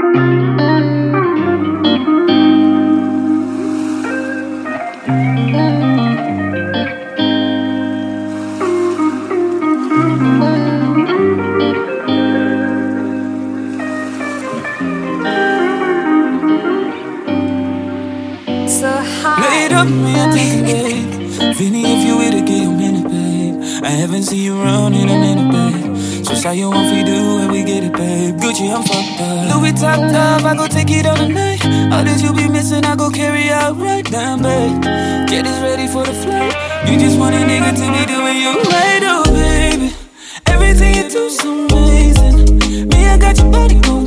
Música I go take it all tonight. All that you be missing, I go carry out right now, babe. Get us ready for the flight. You just want a nigga to be doing you right, oh baby. Everything you do's amazing. Me, I got your body going.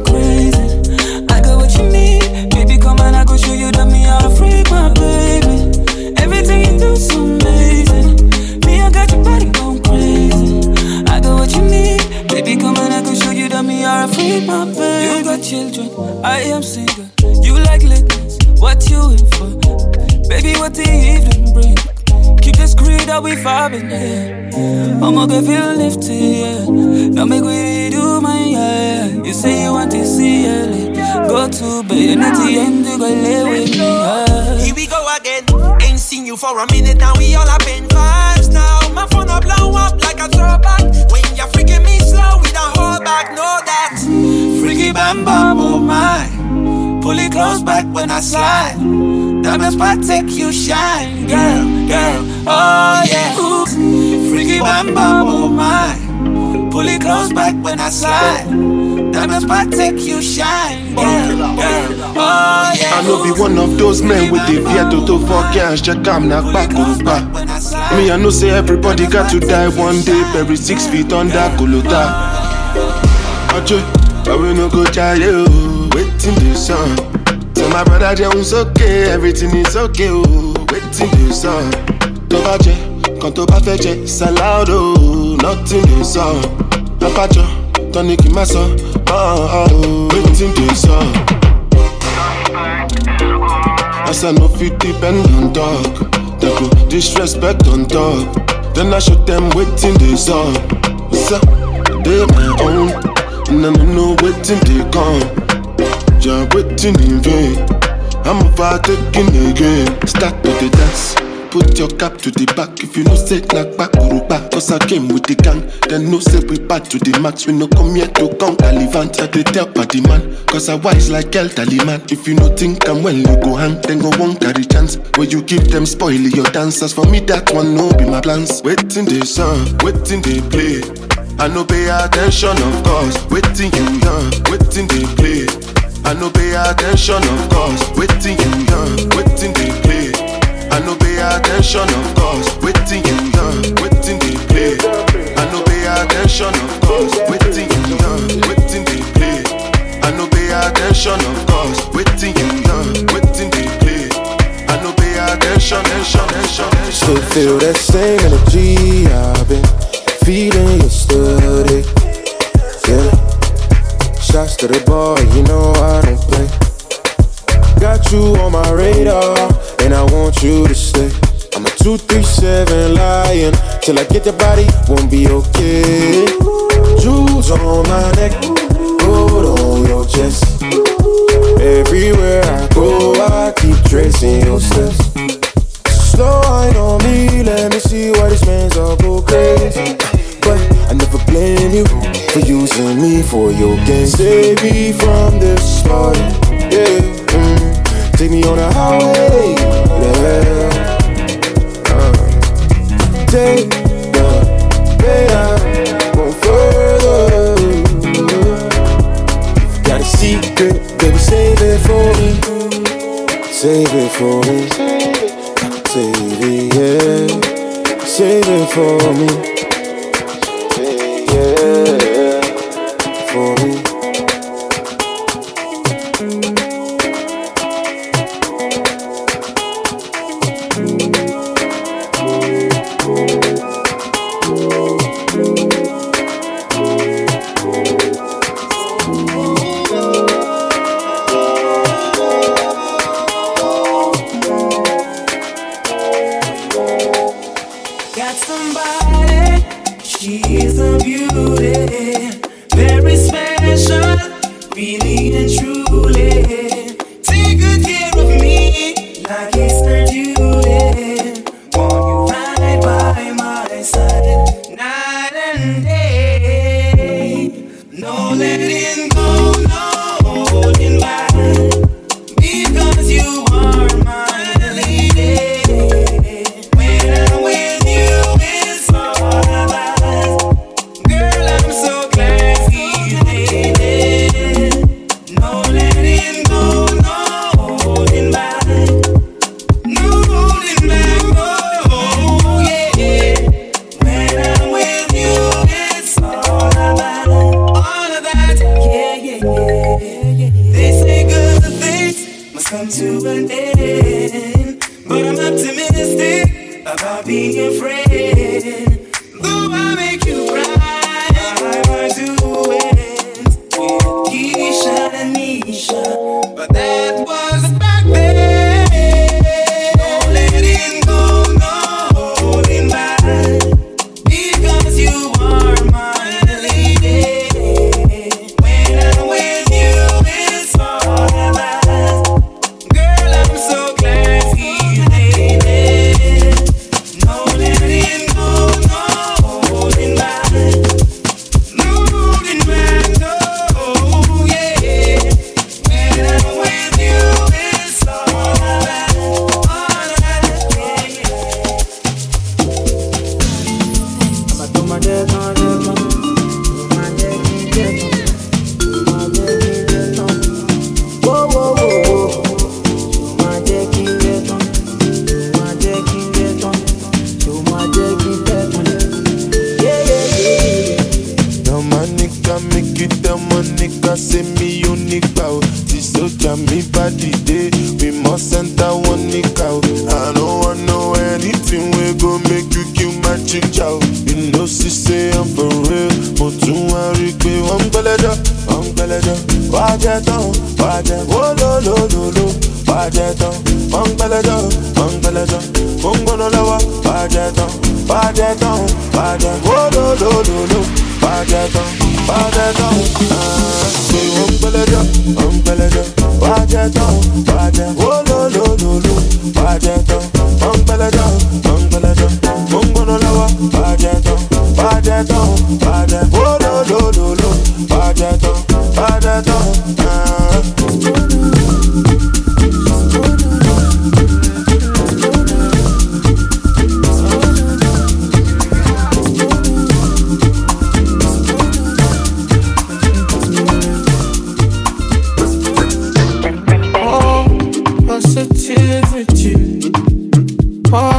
what we been here, Mama can feel lifted, yeah. Now make we do my yeah. You say you want to see it, go to bed and at the end you go lay with me. Yeah. Here we go again. Ain't seen you for a minute now. We all up in vibes now. My phone will blow up like a throwback. When you're freaking me slow, we don't hold back. Know that. Freaky bam bam, oh my. Pull it close back when I slide. Diamond my take you shine, girl. Cash, check I'm not back to back. Me, I know say everybody got to die one day, bury six feet under Golota. Ojo, but we no go you, waiting the sun. Tell my brother Jones okay, everything is okay, oh, waiting the sun. Jẹ, kan tó bá fẹ́ jẹ, ah, ah, oh, nothing the sun. Apájọ, tọ́ni kì í má sọ, waiting the sun. As I know fit depend on dog. They go disrespect on dog. Then I show waiting they saw. What's up? They my own. And I know waiting they come. You're waiting in vain. I'm overtaking again. Start to the dance. Put your cap to the back if you know say like back back. Cause I came with the gang. Then no say we back to the max. We no come here to Talivant. I they tell party man. Cause I wise like elderly man. If you no think I'm well, you go hang. Then go won't carry chance. Where you give them spoil your dancers. For me, that one no be my plans. Waiting the sun, waiting they play. I no pay attention, of course. Waiting you young, waiting they play. I no pay attention, of course. Waiting you young, waiting they play. I no pay attention, of course. Waiting you young, waiting they play. I no pay attention, of course. Waiting you young, waiting they play. I no pay attention, of course. Waiting you young, waiting they play. I no pay attention, attention, attention, attention. Still feel that same energy I've been feeling yesterday. Yeah. Shots to the boy, I'm a 237 lying. till I get the body, won't be okay. Jewels on my neck, gold on your chest. Everywhere I go, I keep tracing your steps. Slow wine on me, let me see why these man's all go crazy. But I never blame you for using me for your gain. Save me from this party, yeah. Mm. Take me on a highway, got somebody. She is a beauty, very special, really and truly. lólólóló wàá jẹ tán wọ́n ń pẹlẹjọ́ wọ́n ń pẹlẹjọ́ mo ń gbóná lọ́wọ́ wàá jẹ tán wàá jẹ tán wàá jẹ lólólóló wàá jẹ tán wàá jẹ tán mo ń pẹlẹjọ́ mo ń pẹlẹjọ́ wàá jẹ tán wàá jẹ lólólóló wàá jẹ tán mo ń pẹlẹjọ́ mo ń pẹlẹjọ́ mo ń.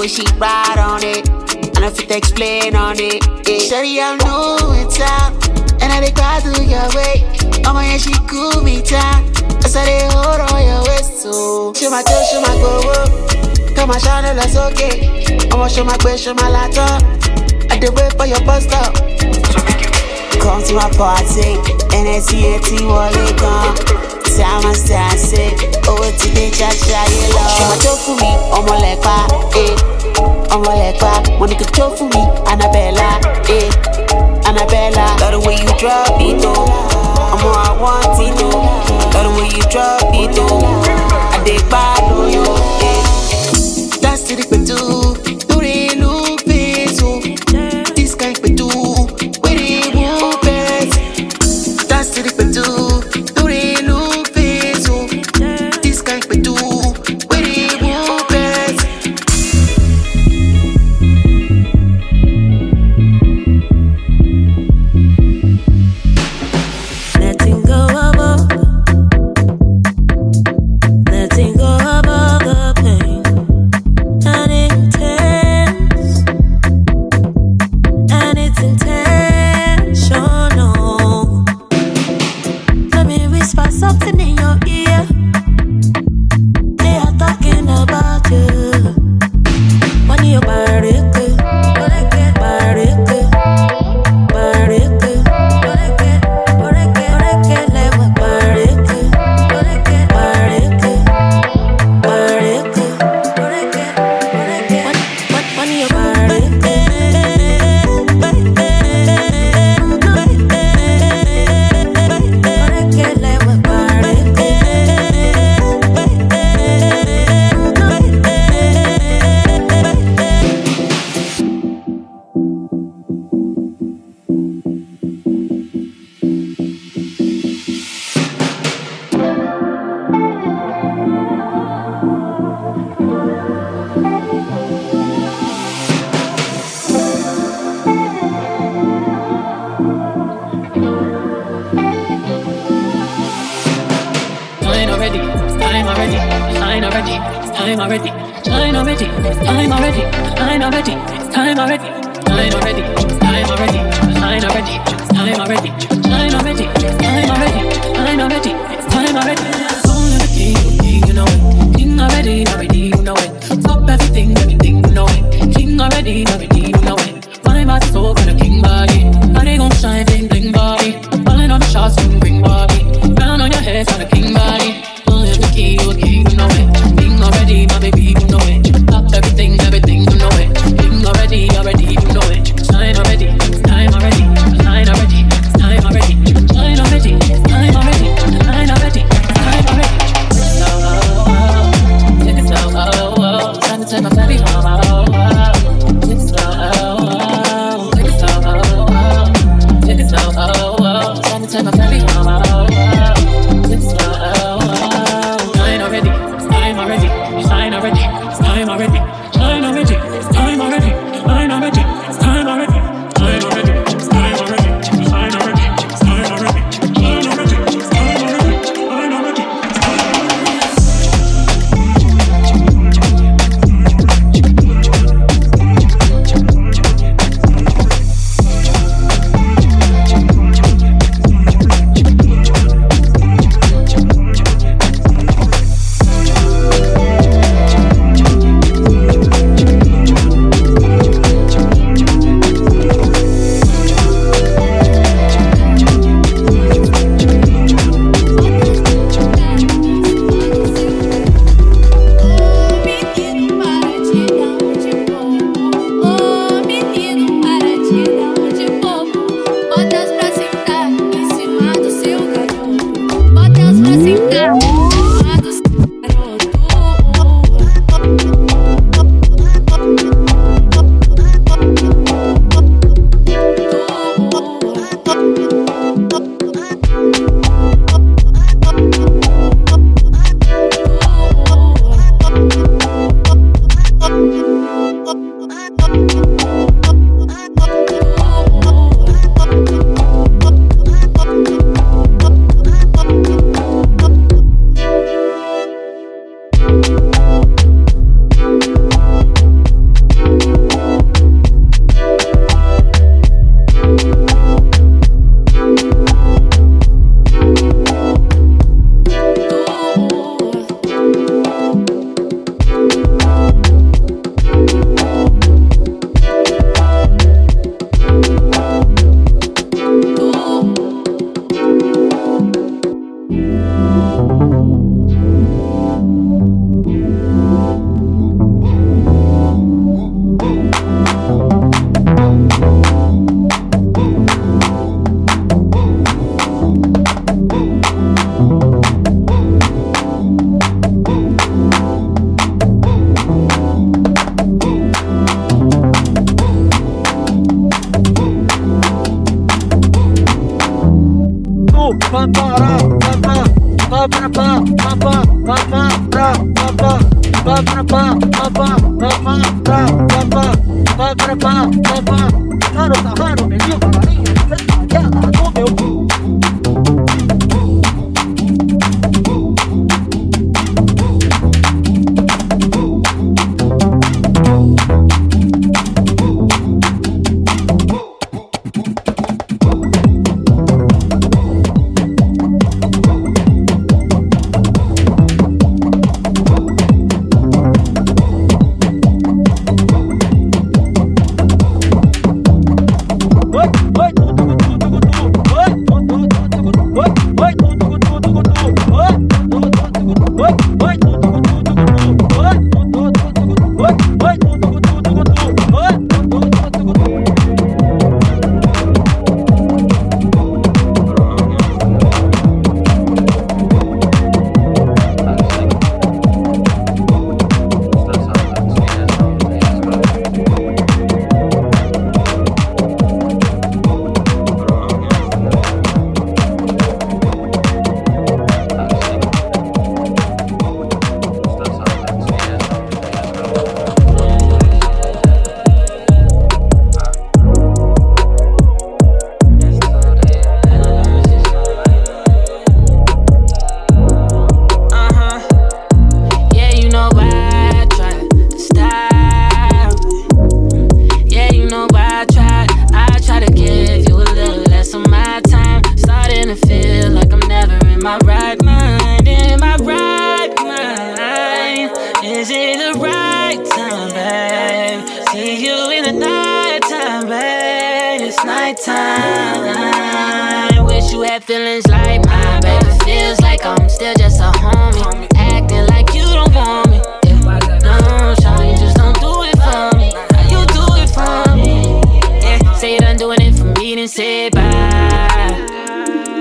way she ride on it. I don't fit to explain on it. Yeah. Shawty, I'm new in town, and I they cry through your way. Oh my, yeah, she cool me down. I said they hold on your waist too. Show my toe, show my go up. Come on, shine, that's okay. I'ma show my best, show my laptop. I did wait for your bus stop. Come to my party, NSEAT, what they come tí a máa ṣe à ń ṣe owó ti dé ṣáṣá ayé lọ. ọmọ tó fún mi ọmọ lẹ́pa ọmọ lẹ́pa mo ní kò tó for me, Annabella eh. Annabella. love the way you drop it o ọmọ àwọn tí lò love the way you drop it know. Time already, it's time already, time already, time already, time already, time already, time already, time already, time already, time already, time already, time already, time already, time already. Only the king, you know it. King already, already, you know it. Stop everything, everything, you know it. King already, already, you know it. My body so take my baby home,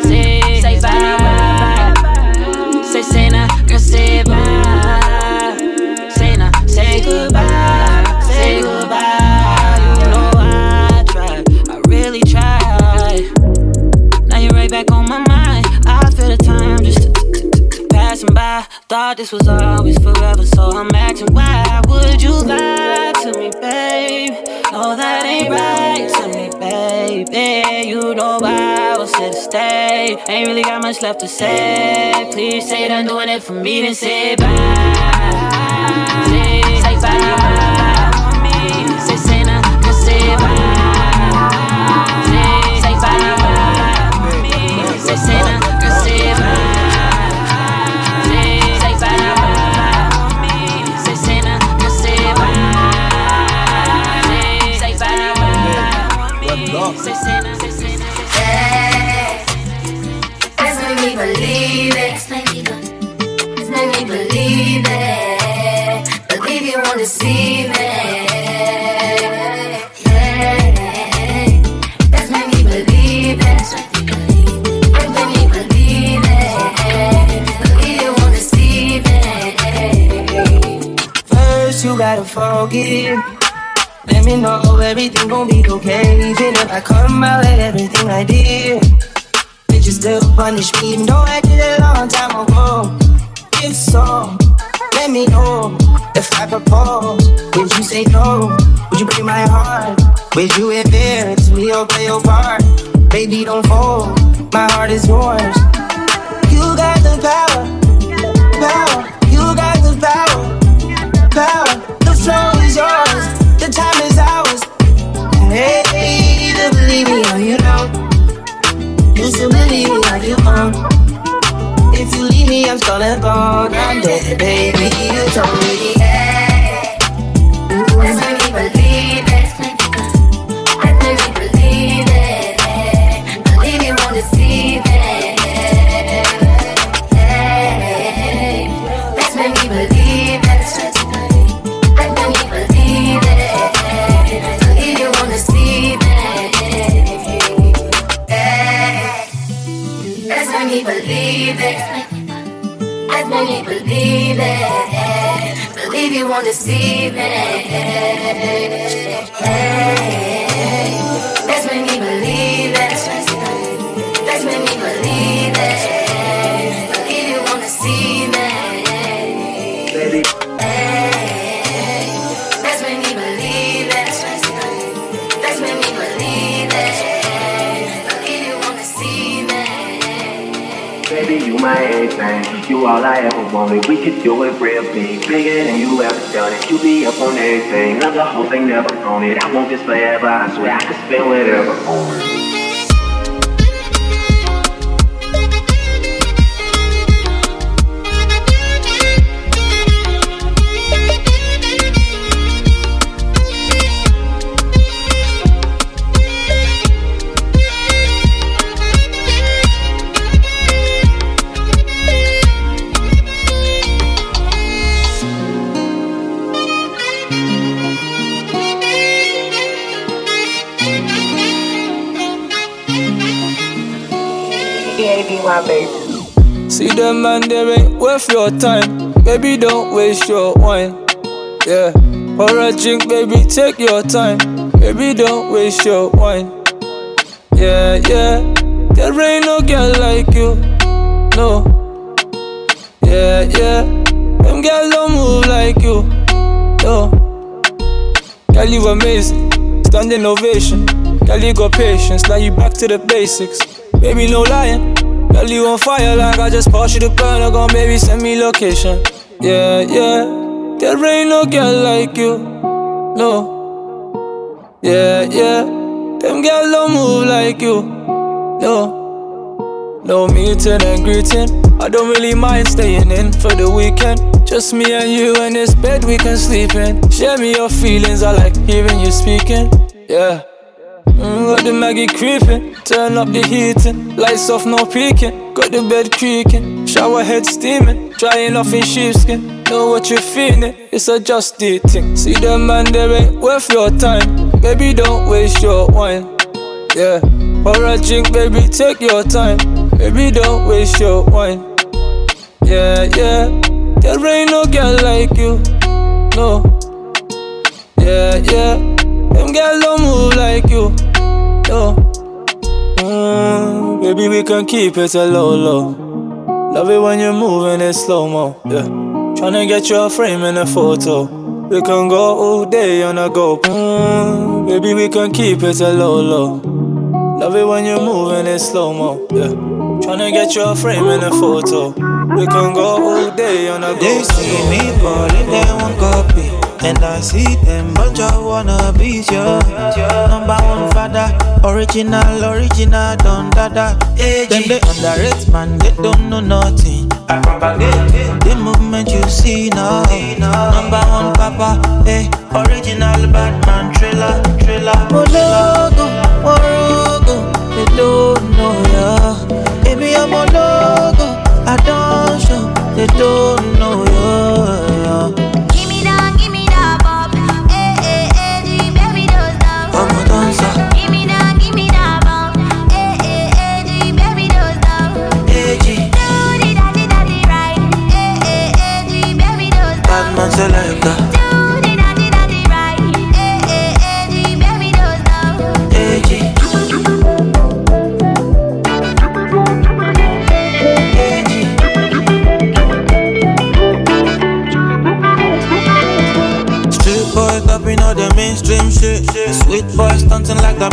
Say sei girl say bye, caceba. Say goodbye. Left to me babe all that ain't right to me baby you know why I was here to stay Ain't really got much left to say. Please say done doing it for me, then say bye. Say, say bye. Everything gon' be okay. Even if I come out like everything I did you still punish me even though I did it a long time ago? If so, let me know. If I propose, would you say no? Would you break my heart? Would you to me or play your part? Baby, don't fold. My heart is yours. You got the power. I'm gonna go. I'm baby. You told me, Believe you won't deceive me believe it. Me believe it. Believe you me believe it. Baby, you my everything. You all I ever wanted. We could do it real big, bigger than you ever done it. You be up on everything. Love the whole thing, never on it. I want this forever. I swear I could spend whatever on it. Your time. Baby, don't waste your wine. Yeah. For a drink, baby, take your time. Baby, don't waste your wine. Yeah, yeah. There ain't no girl like you. No. Yeah, yeah. Them girls don't move like you. No. Girl, you amazing. Standing ovation. Girl, you got patience. Now you back to the basics. Baby, no lying. Girl, you on fire like I just passed you the burner. Gon' baby, send me location. Yeah, yeah. There ain't no girl like you. No. Yeah, yeah. Them girls don't move like you. No. No meeting and greeting. I don't really mind staying in for the weekend. Just me and you in this bed we can sleep in. Share me your feelings, I like hearing you speaking. Yeah. Mm, got the Maggie creeping, turn up the heating, lights off, no peeking. Got the bed creaking, shower head steaming, drying off in sheepskin. Know what you're feeling, it's a just thing. See the man, there ain't worth your time. Baby, don't waste your wine. Yeah, pour a drink, baby, take your time. Baby, don't waste your wine. Yeah, yeah, there ain't no girl like you. No. Yeah, yeah, them girls don't move like you. No. Mm, baby, we can keep it a low, low. Love it when you're moving it slow mo. Yeah. Tryna get you a frame in a photo. We can go all day on a go. Mm, baby, we can keep it a low, low. Love it when you're moving it slow mo. Yeah. Tryna get you a frame in a photo. We can go all day on a go. They see me calling them one copy. And I see them bunch of wannabes, yeah. Number one father, original, original, don dada. Them they underrate, man, they don't know nothing. I propagate the movement you see now. Number one papa, hey, original Batman thriller, thriller. Mologo, Morogo, they don't know ya. Baby, I'm a logo, I don't show, they don't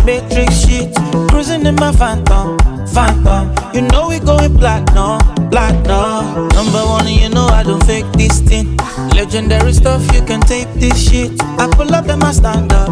Matrix shit. Cruising in my phantom, phantom. You know we going platinum, platinum. Number one, you know I don't fake this thing. Legendary stuff, you can tape this shit. I pull up, then I stand up,